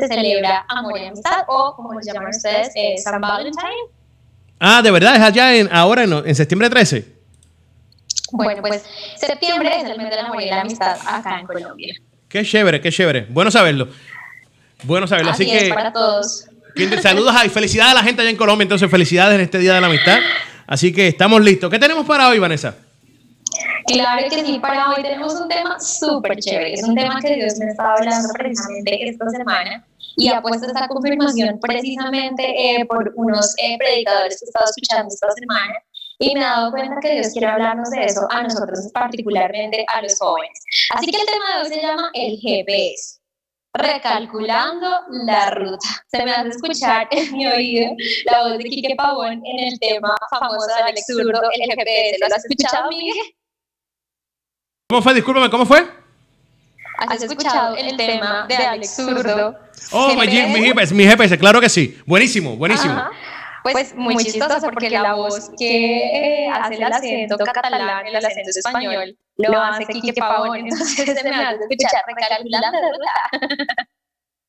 se celebra amor y amistad o como se llaman ustedes, eh, San Valentín. Ah, de verdad, es allá en, ahora en, en septiembre 13. Bueno, pues septiembre es el mes del amor y la amistad acá en Colombia. Qué chévere, qué chévere. Bueno saberlo. Bueno saberlo. Así, Así, que para todos. saludos y felicidades a la gente allá en Colombia. Entonces, felicidades en este Día de la Amistad. Así que estamos listos. ¿Qué tenemos para hoy, Vanessa? Claro que sí, para hoy tenemos un tema súper chévere. Es un tema que Dios me estaba hablando precisamente esta semana y ha puesto esta confirmación precisamente eh, por unos eh, predicadores que he estado escuchando esta semana y me he dado cuenta que Dios quiere hablarnos de eso a nosotros, particularmente a los jóvenes. Así que el tema de hoy se llama el GPS. Recalculando la ruta. Se me hace escuchar en mi oído la voz de Quique Pavón en el tema famoso de Alex Zurdo, el GPS. ¿Lo has escuchado, Miguel? ¿Cómo fue? Discúlpame, ¿cómo fue? ¿Has escuchado el tema de Alex Zurdo? Oh, mi, GPS? mi GPS, claro que sí. Buenísimo, buenísimo. Ajá. Pues muy chistoso porque la voz que eh, hace el acento catalán, el acento español, lo hace Quique Pavón, entonces se me hace escuchar recalculando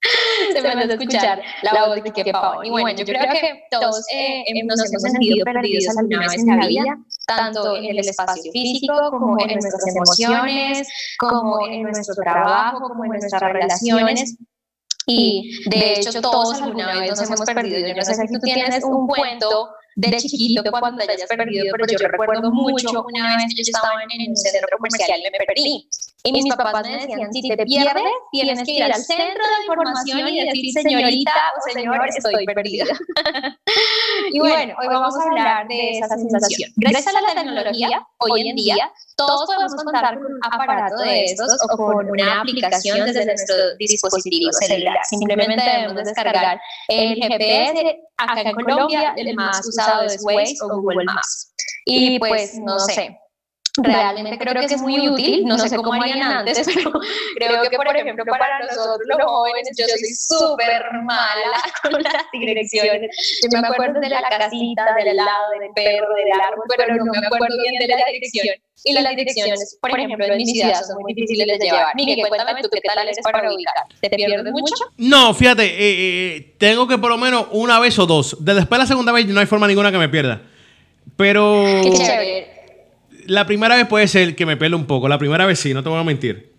se me hace escuchar la voz de Quique Pavón. Y bueno, yo creo que todos eh, em- nos hemos sentido perdidos alguna vez en la vida, tanto en el espacio físico como en nuestras emociones, como en nuestro trabajo, como en nuestras relaciones. Y de hecho, todos alguna vez nos hemos perdido. Yo no sé si tú tienes un cuento de chiquito cuando hayas perdido, pero yo recuerdo mucho una vez que yo estaba en un centro comercial y me perdí. Y mis papás me decían, si te pierdes, tienes que ir al centro de información y decir, señorita o señor, estoy perdida. y bueno, hoy vamos a hablar de esa sensación. Gracias a la tecnología, hoy en día, todos podemos contar con un aparato de estos o con una aplicación desde nuestro dispositivo celular. Simplemente debemos descargar el GPS. Acá en Colombia, el más usado es Waze o Google Maps. Y pues, no sé, realmente creo que es muy útil, no sé cómo harían antes, pero creo que, por ejemplo, para nosotros los jóvenes, yo soy súper mala con las direcciones. Yo me acuerdo de la casita, del lado, del perro, del árbol, pero no me acuerdo bien de la dirección. Y las direcciones, por ejemplo, en mi ciudad son muy difíciles de llevar. Miguel, cuéntame tú qué tal eres para ubicar. ¿Te pierdes mucho? No, fíjate, eh, eh, tengo que por lo menos una vez o dos. De después la segunda vez no hay forma ninguna que me pierda. Pero Qué chévere. La primera vez puede ser que me pele un poco. La primera vez sí, no te voy a mentir.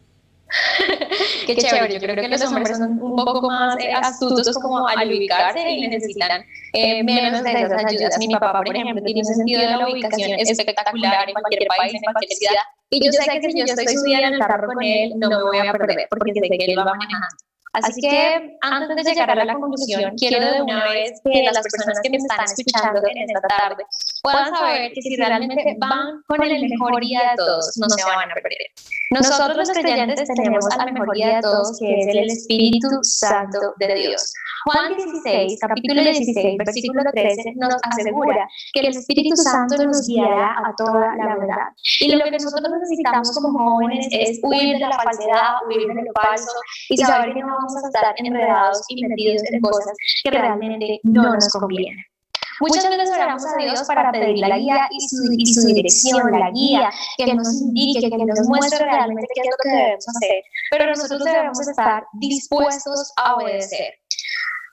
Qué chévere, yo creo que los hombres son un poco más eh, astutos como al ubicarse y necesitan eh, menos de esas ayudas. Mi papá, por ejemplo, tiene un sentido de la ubicación espectacular en cualquier país, en cualquier ciudad. Y yo sé que si yo estoy subida en el carro con él, no me voy a perder porque sé que él va manejando. Así que antes de llegar a la conclusión, quiero de una vez que las personas que me están escuchando en esta tarde puedan saber que si realmente van con el mejor guía de todos, no se van a perder. Nosotros los creyentes tenemos al mejor guía de todos, que es el Espíritu Santo de Dios. Juan 16, capítulo 16, versículo 13, nos asegura que el Espíritu Santo nos guiará a toda la verdad. Y lo que nosotros necesitamos como jóvenes es huir de la falsedad, huir de lo falso y saber que no vamos a estar enredados y metidos en cosas que realmente no nos convienen. Muchas veces oramos a Dios para pedir la guía y su, y su dirección, la guía, que nos indique, que nos muestre realmente qué es lo que debemos hacer, pero nosotros debemos estar dispuestos a obedecer.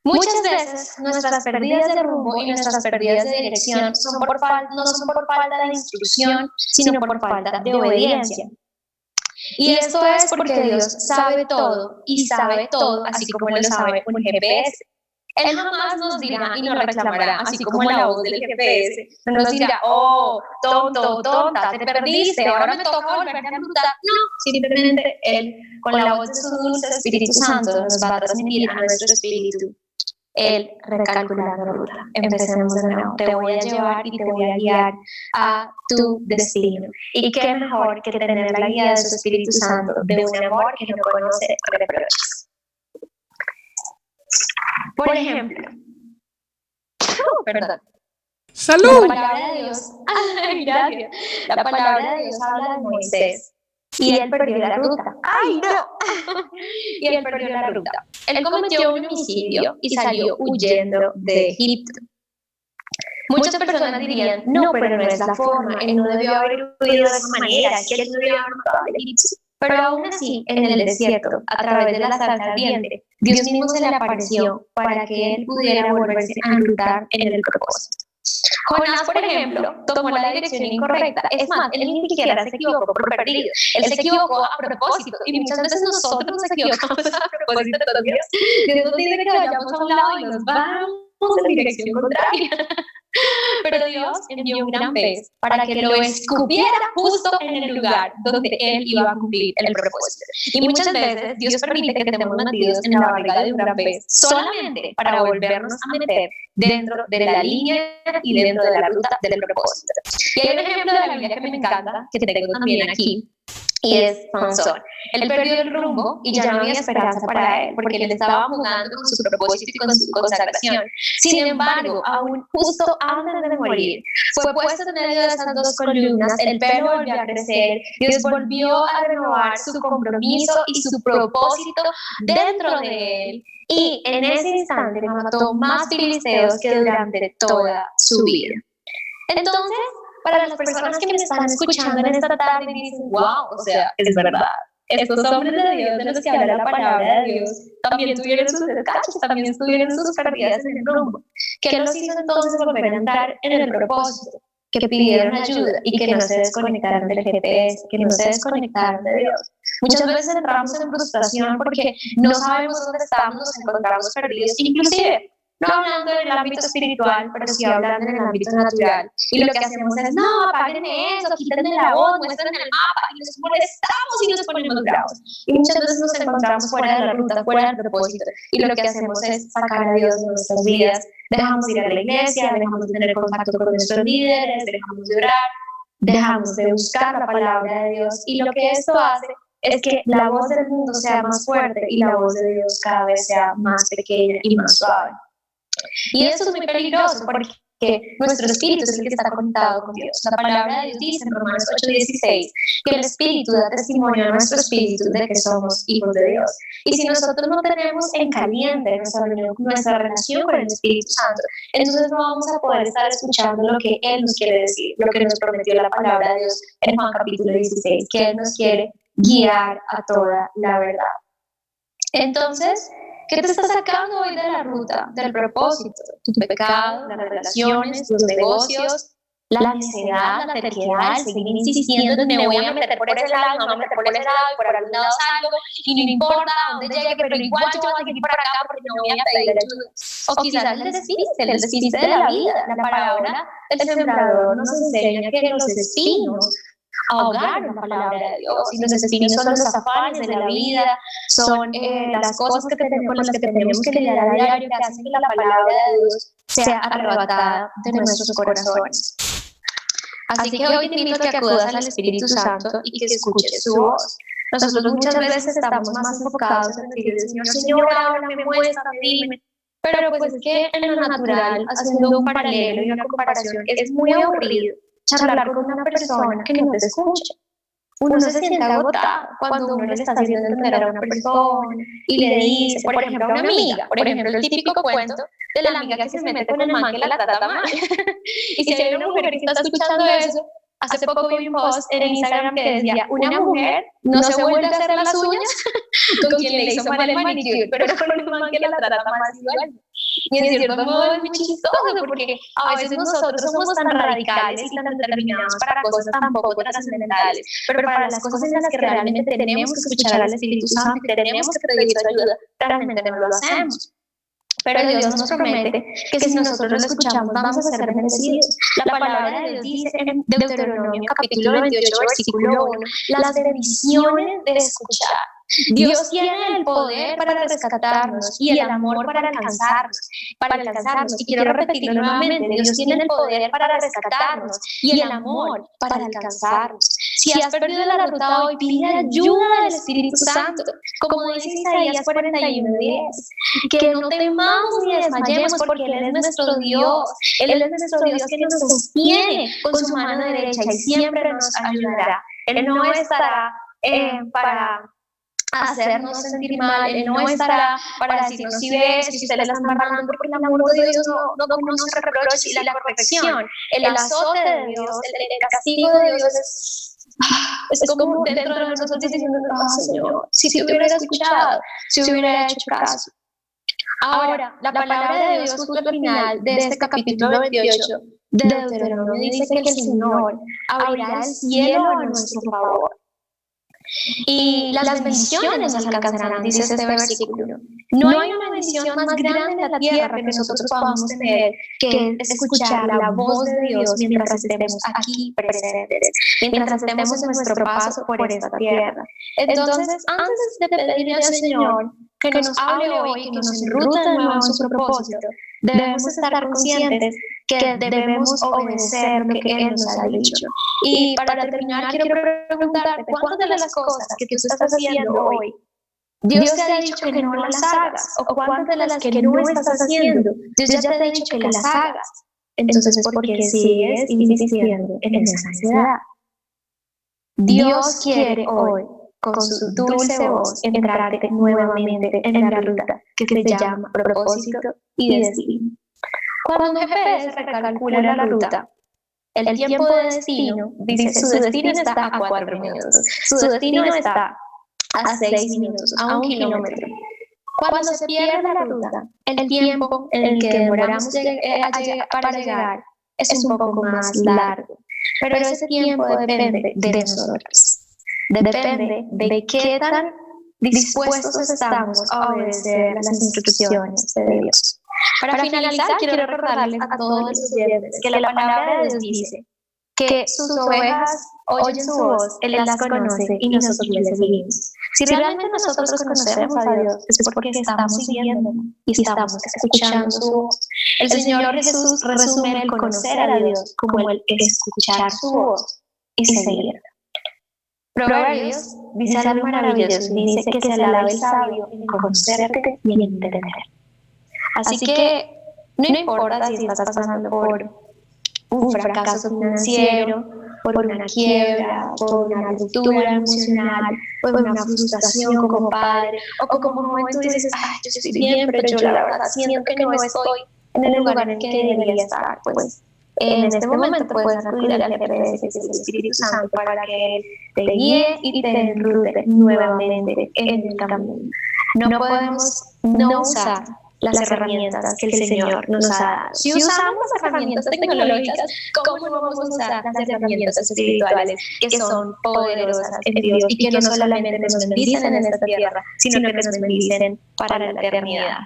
Muchas veces nuestras pérdidas de rumbo y nuestras pérdidas de dirección son por no son por falta de instrucción, sino por falta de obediencia. Y esto es porque Dios sabe todo y sabe todo, así como lo sabe un GPS. Él jamás nos dirá y nos reclamará, así como la voz del GPS. No nos dirá, oh, tonto, tonta, te perdiste, ahora me toca volverte a ruta. No, simplemente Él, con la voz de su dulce Espíritu Santo, nos va a transmitir a nuestro espíritu el recalcular la ruta. Empecemos de nuevo. Te voy a llevar y te voy a guiar a tu destino. Y qué mejor que tener la guía de su Espíritu Santo, de un amor que no conoce reproches. Por ejemplo, perdón, la ¡Salud! palabra de Dios, ay, gracias. La palabra de Dios habla de Moisés y él perdió la ruta. ¡Ay, no! y él perdió la ruta. Él cometió un homicidio y salió huyendo de Egipto. Muchas personas dirían, no, pero no es la forma, él no debió haber huido de esa manera, que él no debió haber matado al egipcio. Pero aún así, en el desierto, a través de la salsa ardiente, Dios mismo se le apareció para que él pudiera volverse a enrutar en el propósito. Jonás, por ejemplo, tomó la dirección incorrecta. Es más, él ni siquiera se equivocó por perdido. Él se equivocó a propósito. Y muchas veces nosotros nos equivocamos a propósito de Dios. Dios nos dice que vayamos a un lado y nos vamos en dirección contraria. Pero Dios envió un gran pez para que lo escupiera justo en el lugar donde Él iba a cumplir el propósito. Y muchas veces Dios permite que estemos metidos en la barriga de un gran pez solamente para volvernos a meter dentro de la línea y dentro de la ruta del propósito. Y hay un ejemplo de la Biblia que me encanta, que tengo también aquí, y es Sansón. Él perdió el rumbo y ya no había esperanza para él, porque él estaba jugando con su propósito y con su consagración. Sin embargo, aún justo antes de morir, fue puesto en medio de esas dos columnas, el pelo volvió a crecer, Dios volvió a renovar su compromiso y su propósito dentro de él. Y en ese instante mató más filisteos que durante toda su vida. Entonces, para las personas que me están escuchando en esta tarde y dicen, wow, o sea, es verdad. Estos hombres de Dios de los que habla la palabra de Dios también tuvieron sus descachos, también tuvieron sus pérdidas en el rumbo. ¿Qué los hizo entonces volver a entrar en el propósito? Que pidieron ayuda y que no se desconectaron del GPS, que no se desconectaron de Dios. Muchas veces entramos en frustración porque no sabemos dónde estamos, nos encontramos perdidos, inclusive no hablando en el ámbito espiritual, pero sí hablando en el ámbito natural. Y lo que hacemos es, no, apaguen eso, quítenme la voz, muestren el mapa, y nos molestamos y nos ponemos bravos. Y muchas veces nos encontramos fuera de la ruta, fuera del propósito. Y lo que hacemos es sacar a Dios de nuestras vidas. Dejamos de ir a la iglesia, dejamos de tener contacto con nuestros líderes, dejamos de orar, dejamos de buscar la palabra de Dios. Y lo que esto hace es que la voz del mundo sea más fuerte y la voz de Dios cada vez sea más pequeña y más suave. Y eso es muy peligroso porque nuestro espíritu es el que está conectado con Dios. La palabra de Dios dice en Romanos 8:16 que el espíritu da testimonio a nuestro espíritu de que somos hijos de Dios. Y si nosotros no tenemos en caliente nuestra, nuestra relación con el Espíritu Santo, entonces no vamos a poder estar escuchando lo que Él nos quiere decir, lo que nos prometió la palabra de Dios en Juan capítulo 16, que Él nos quiere guiar a toda la verdad. Entonces, ¿Qué te está sacando hoy de la ruta, del propósito? Tu pecado, las relaciones, tus negocios, la necedad, la terquedad, seguir insistiendo, me voy a meter por ese lado, me voy a meter por ese lado, y por algún lado salgo, y no importa dónde llegue, pero igual yo voy a seguir por acá porque no voy a pedir ayuda. O quizás el despiste, el despiste de la vida. La palabra del sembrador nos enseña que los espinos ahogar la palabra de Dios. Y los espinos son los afanes de la vida, son eh, las cosas que tenemos, con las que tenemos que lidiar a diario que hacen que la palabra de Dios sea arrebatada de nuestros corazones. Así que hoy te invito a que acudas al Espíritu Santo y que escuches su voz. Nosotros muchas veces estamos más enfocados en decir, Señor, Señor, ahora me muestra, dime. Pero pues es que en lo natural, haciendo un paralelo y una comparación, es muy aburrido charlar con una persona que no te escucha. Uno se siente agotado cuando uno le está haciendo entender a una persona y le dice, por ejemplo, a una amiga, por ejemplo, el típico cuento de la amiga que se mete con el man que la trata mal. y si hay una mujer que está escuchando eso, hace poco vi un post en Instagram que decía, una mujer no se vuelve a hacer las uñas con quien le hizo mal el manicure, pero con un man que la trata mal igual. Y en cierto modo es muy chistoso porque a veces nosotros somos tan radicales y tan determinados para cosas tan poco trascendentales, pero para las cosas en las que realmente tenemos que escuchar al Espíritu Santo, que tenemos que pedir su ayuda, realmente no lo hacemos. Pero Dios nos promete que si nosotros lo escuchamos vamos a ser bendecidos. La palabra de Dios dice en Deuteronomio capítulo 28, versículo 1, las bendiciones de escuchar. Dios tiene el poder para rescatarnos y el amor para alcanzarnos, para alcanzarnos. Y quiero repetirlo nuevamente, Dios tiene el poder para rescatarnos y el amor para alcanzarnos. Si has perdido la ruta hoy, pide ayuda del Espíritu Santo. Como dice Isaías 41:10, que no temamos ni desmayemos porque Él es nuestro Dios. Él es nuestro Dios que nos sostiene con su mano derecha y siempre nos ayudará. Él no estará eh, para hacernos sentir mal, Él no estará para decirnos si ves, si usted la está embarrando, porque el amor de Dios no, no conoce reproche y la corrección. El azote de Dios, el, castigo de Dios es Es como dentro de nosotros diciendo, ah, Señor, si te hubiera escuchado, si hubiera hecho caso. Ahora, la palabra de Dios justo al final de este capítulo 28 de Deuteronomio dice que el Señor abrirá el cielo a nuestro favor y las bendiciones nos alcanzarán, dice este versículo. No hay una bendición más grande en la tierra que nosotros podamos tener que escuchar la voz de Dios mientras estemos aquí presentes, mientras estemos en nuestro paso por esta tierra. Entonces, antes de pedirle al Señor que nos hable hoy, que nos enrute de nuevo en su propósito, debemos estar conscientes que debemos obedecer lo que Él nos ha dicho. Y para terminar, quiero preguntarte, ¿cuántas de las cosas que tú estás haciendo hoy Dios te ha dicho que no las hagas? ¿O cuántas de las que no estás haciendo Dios ya te ha dicho que las hagas? Entonces, ¿por qué sigues insistiendo en esa ansiedad? Dios quiere hoy, con su dulce voz, entrarte nuevamente en la ruta que se llama propósito y destino. Cuando GPS recalcula la ruta, el tiempo de destino dice su destino está a cuatro minutos, su destino está a seis minutos, a un kilómetro. Cuando se pierde la ruta, el tiempo en el que demoramos para llegar es un poco más largo, pero ese tiempo depende de nosotros. Depende de qué tan dispuestos estamos a obedecer las instrucciones de Dios. Para, finalizar, quiero recordarles a todos los oyentes que la palabra de Dios dice que sus ovejas oyen su voz, Él las conoce y nosotros les seguimos. Si realmente nosotros conocemos a Dios, es porque estamos siguiendo y estamos escuchando su voz. El Señor Jesús resume el conocer a Dios como el escuchar su voz y seguirlo. Proverbios dice algo maravilloso, dice que se alaba el sabio en conocerte y en entender. Así que no importa si estás pasando por un fracaso financiero, por una quiebra, por una ruptura emocional, por una frustración como padre, o como momento dices, ay, yo estoy bien, pero yo la verdad siento que no estoy en el lugar en que debería estar, pues en este momento puedes acudir al GPS del Espíritu Santo para que Él te guíe y te enrute nuevamente en el camino. No podemos no usar las herramientas que el Señor nos ha dado. Si usamos las herramientas tecnológicas, ¿cómo no vamos a usar las herramientas espirituales que son poderosas en Dios y que no solamente nos bendicen en esta tierra, sino que nos bendicen para la eternidad?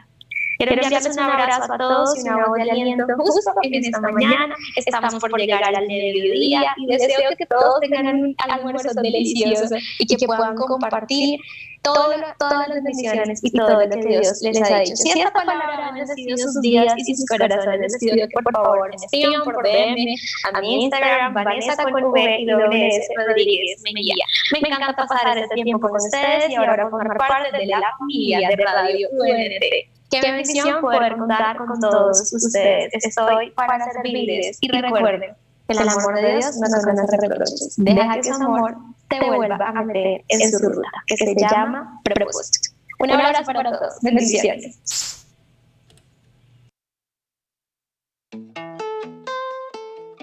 Quiero enviarles un abrazo a todos y una voz de aliento justo en esta mañana. Estamos por llegar al mediodía y deseo que todos tengan un almuerzo delicioso y que puedan compartir todas las bendiciones y todo lo que Dios les ha dicho. Si esta palabra ha bendecido sus días y sus corazones, pido que por favor escriban por DM a mi Instagram, Vanessa con V y WS Rodríguez Mejía. Me encanta pasar este tiempo con ustedes y ahora formar parte de la familia de Radio UNT. Qué bendición poder contar con todos ustedes. Estoy para servirles y recuerden que el amor de Dios no nos conoce reproches. Deja que su amor te vuelva a meter en su ruta, que se llama propósito. Un abrazo para todos. Bendiciones.